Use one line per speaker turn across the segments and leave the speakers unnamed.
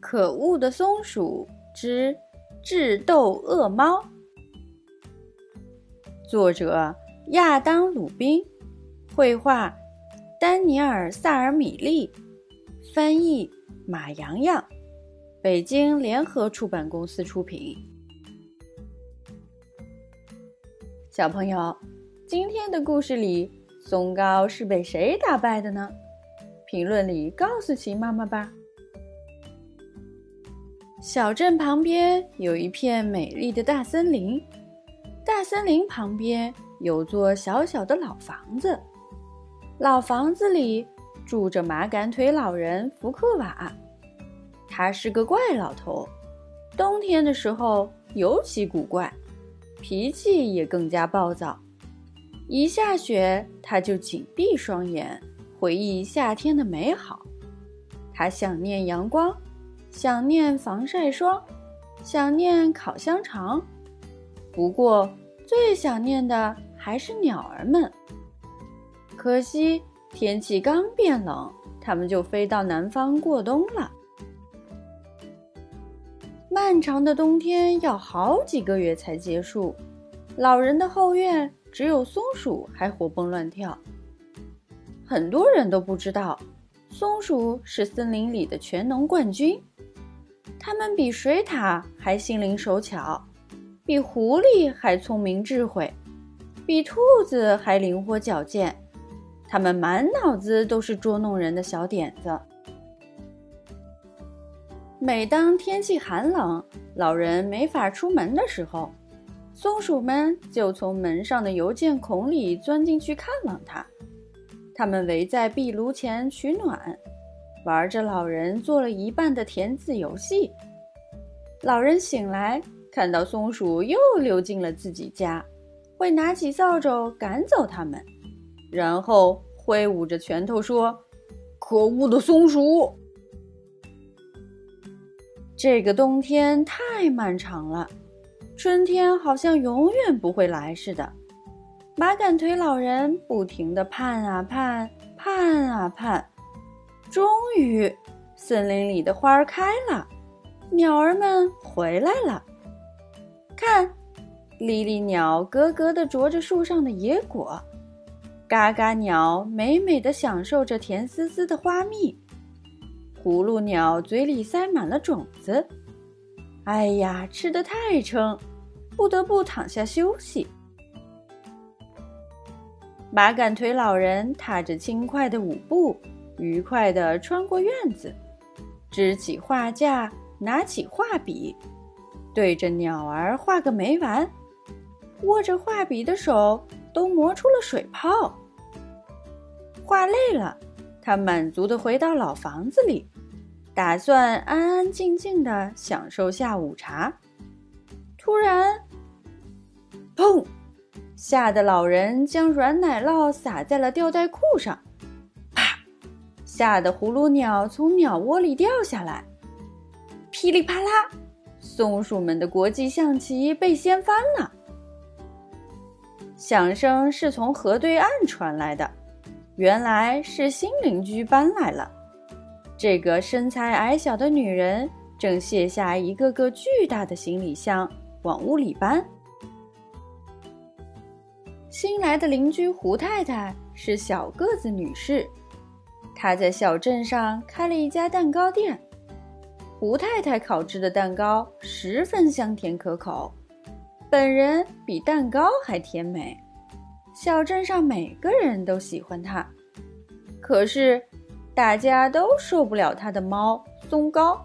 可恶的松鼠之智斗恶猫，作者亚当·鲁宾，绘画丹尼尔·萨尔米利，翻译马洋洋，北京联合出版公司出品。小朋友，今天的故事里，松糕是被谁打败的呢？评论里告诉奇妈妈吧。小镇旁边有一片美丽的大森林，大森林旁边有座小小的老房子，老房子里住着马杆腿老人福克瓦。他是个怪老头，冬天的时候尤其古怪，脾气也更加暴躁。一下雪，他就紧闭双眼，回忆夏天的美好。他想念阳光。想念防晒霜，想念烤香肠，不过最想念的还是鸟儿们。可惜天气刚变冷，它们就飞到南方过冬了。漫长的冬天要好几个月才结束，老人的后院只有松鼠还活蹦乱跳。很多人都不知道，松鼠是森林里的全能冠军。它们比水獭还心灵手巧，比狐狸还聪明智慧，比兔子还灵活矫健。它们满脑子都是捉弄人的小点子。每当天气寒冷，老人没法出门的时候，松鼠们就从门上的邮件孔里钻进去看望他。它们围在壁炉前取暖。玩着老人做了一半的填字游戏，老人醒来看到松鼠又溜进了自己家，会拿起扫帚赶走它们，然后挥舞着拳头说：“可恶的松鼠！”这个冬天太漫长了，春天好像永远不会来似的。马杆腿老人不停地盼啊盼，盼啊盼。终于，森林里的花儿开了，鸟儿们回来了。看，莉莉鸟咯咯地啄着树上的野果，嘎嘎鸟美美地享受着甜丝丝的花蜜，葫芦鸟嘴里塞满了种子。哎呀，吃得太撑，不得不躺下休息。马杆腿老人踏着轻快的舞步。愉快地穿过院子，支起画架，拿起画笔，对着鸟儿画个没完。握着画笔的手都磨出了水泡。画累了，他满足地回到老房子里，打算安安静静地享受下午茶。突然，砰！吓得老人将软奶酪撒在了吊带裤上。吓得葫芦鸟从鸟窝里掉下来，噼里啪啦，松鼠们的国际象棋被掀翻了。响声是从河对岸传来的，原来是新邻居搬来了。这个身材矮小的女人正卸下一个个巨大的行李箱往屋里搬。新来的邻居胡太太是小个子女士。他在小镇上开了一家蛋糕店，胡太太烤制的蛋糕十分香甜可口，本人比蛋糕还甜美，小镇上每个人都喜欢他。可是，大家都受不了他的猫松糕，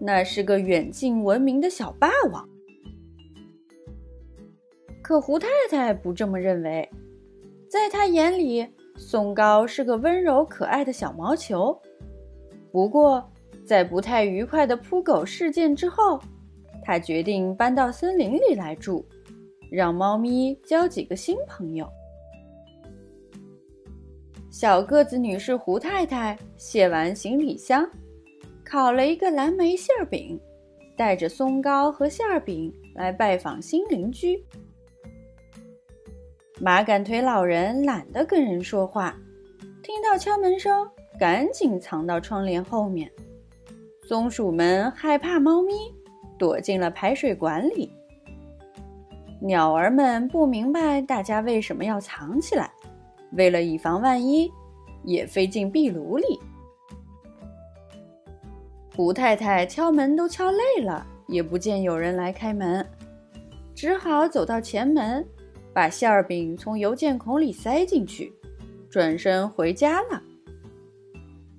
那是个远近闻名的小霸王。可胡太太不这么认为，在她眼里。松糕是个温柔可爱的小毛球，不过在不太愉快的扑狗事件之后，他决定搬到森林里来住，让猫咪交几个新朋友。小个子女士胡太太卸完行李箱，烤了一个蓝莓馅饼，带着松糕和馅饼来拜访新邻居。马杆腿老人懒得跟人说话，听到敲门声，赶紧藏到窗帘后面。松鼠们害怕猫咪，躲进了排水管里。鸟儿们不明白大家为什么要藏起来，为了以防万一，也飞进壁炉里。胡太太敲门都敲累了，也不见有人来开门，只好走到前门，把馅儿饼从邮件孔里塞进去，转身回家了。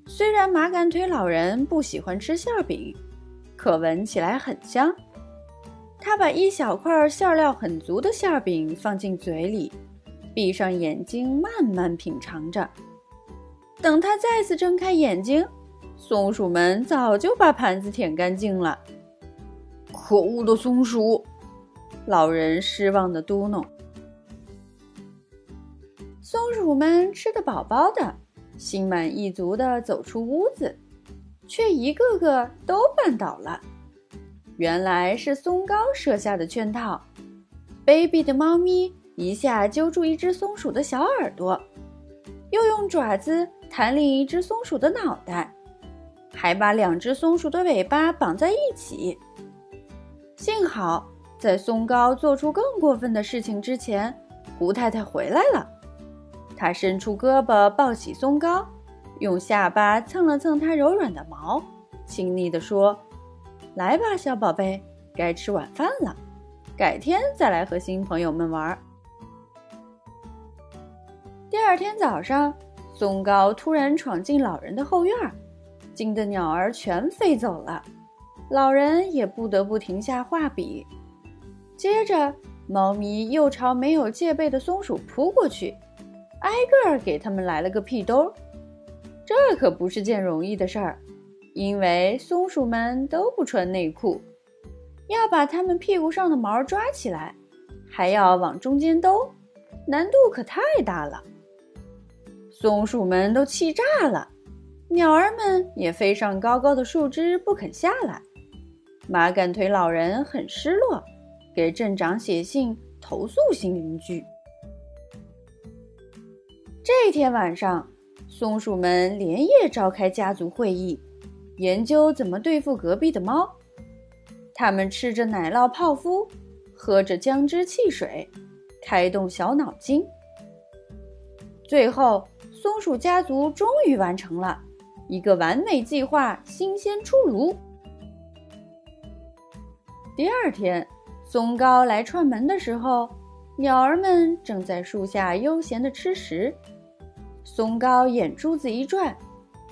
虽然麻杆腿老人不喜欢吃馅饼，可闻起来很香。他把一小块馅料很足的馅饼放进嘴里，闭上眼睛慢慢品尝着。等他再次睁开眼睛，松鼠们早就把盘子舔干净了。可恶的松鼠！老人失望地嘟哝。松鼠们吃得饱饱的，心满意足地走出屋子，却一个个都绊倒了。原来是松糕设下的圈套。卑鄙的猫咪一下揪住一只松鼠的小耳朵，又用爪子弹另一只松鼠的脑袋。还把两只松鼠的尾巴绑在一起。幸好，在松糕做出更过分的事情之前，胡太太回来了。他伸出胳膊抱起松糕，用下巴蹭了蹭它柔软的毛，亲昵地说：“来吧，小宝贝，该吃晚饭了。改天再来和新朋友们玩。”第二天早上，松糕突然闯进老人的后院。惊的鸟儿全飞走了，老人也不得不停下画笔。接着，猫咪又朝没有戒备的松鼠扑过去，挨个儿给他们来了个屁兜。这可不是件容易的事儿，因为松鼠们都不穿内裤，要把它们屁股上的毛抓起来，还要往中间兜，难度可太大了。松鼠们都气炸了。鸟儿们也飞上高高的树枝，不肯下来。麻杆腿老人很失落，给镇长写信投诉新邻居。这天晚上，松鼠们连夜召开家族会议，研究怎么对付隔壁的猫。他们吃着奶酪泡芙，喝着姜汁汽水，开动小脑筋。最后，松鼠家族终于完成了。一个完美计划新鲜出炉。第二天，松糕来串门的时候，鸟儿们正在树下悠闲地吃食。松糕眼珠子一转，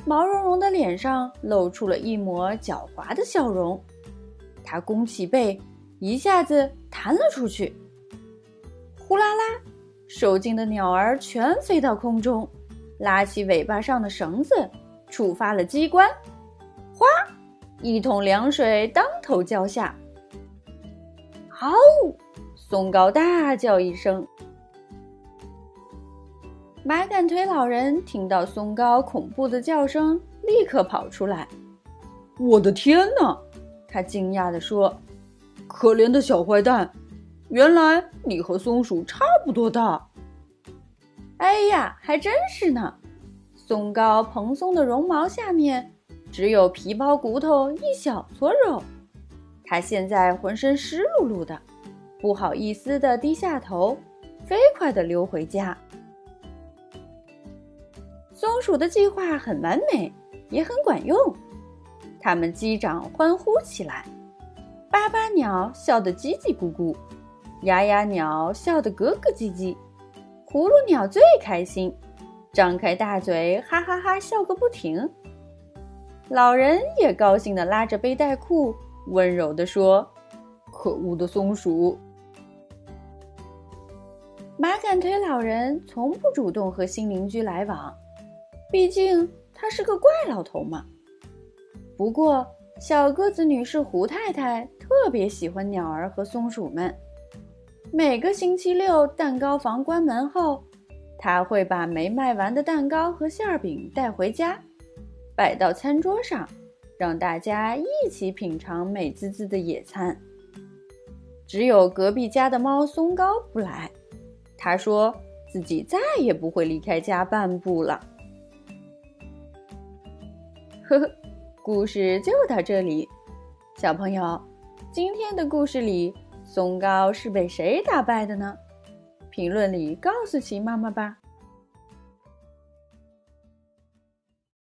毛茸茸的脸上露出了一抹狡猾的笑容。他弓起背，一下子弹了出去。呼啦啦，受惊的鸟儿全飞到空中，拉起尾巴上的绳子。触发了机关，哗！一桶凉水当头浇下。嗷！松糕大叫一声。麻杆腿老人听到松糕恐怖的叫声，立刻跑出来。我的天哪！他惊讶地说：“可怜的小坏蛋，原来你和松鼠差不多大。”哎呀，还真是呢。松糕蓬松的绒毛下面只有皮包骨头一小撮肉，它现在浑身湿漉漉的，不好意思地低下头，飞快地溜回家。松鼠的计划很完美，也很管用，它们击掌欢呼起来，巴巴鸟笑得叽叽咕咕，哑哑鸟笑得咯咯唧唧，葫芦鸟最开心。张开大嘴，哈哈哈笑个不停。老人也高兴地拉着背带裤，温柔地说：“可恶的松鼠！”马杆腿老人从不主动和新邻居来往，毕竟他是个怪老头嘛。不过，小个子女士胡太太特别喜欢鸟儿和松鼠们。每个星期六，蛋糕房关门后。他会把没卖完的蛋糕和馅饼带回家，摆到餐桌上，让大家一起品尝美滋滋的野餐。只有隔壁家的猫松糕不来，他说自己再也不会离开家半步了。呵呵，故事就到这里。小朋友，今天的故事里，松糕是被谁打败的呢？评论里告诉秦妈妈吧。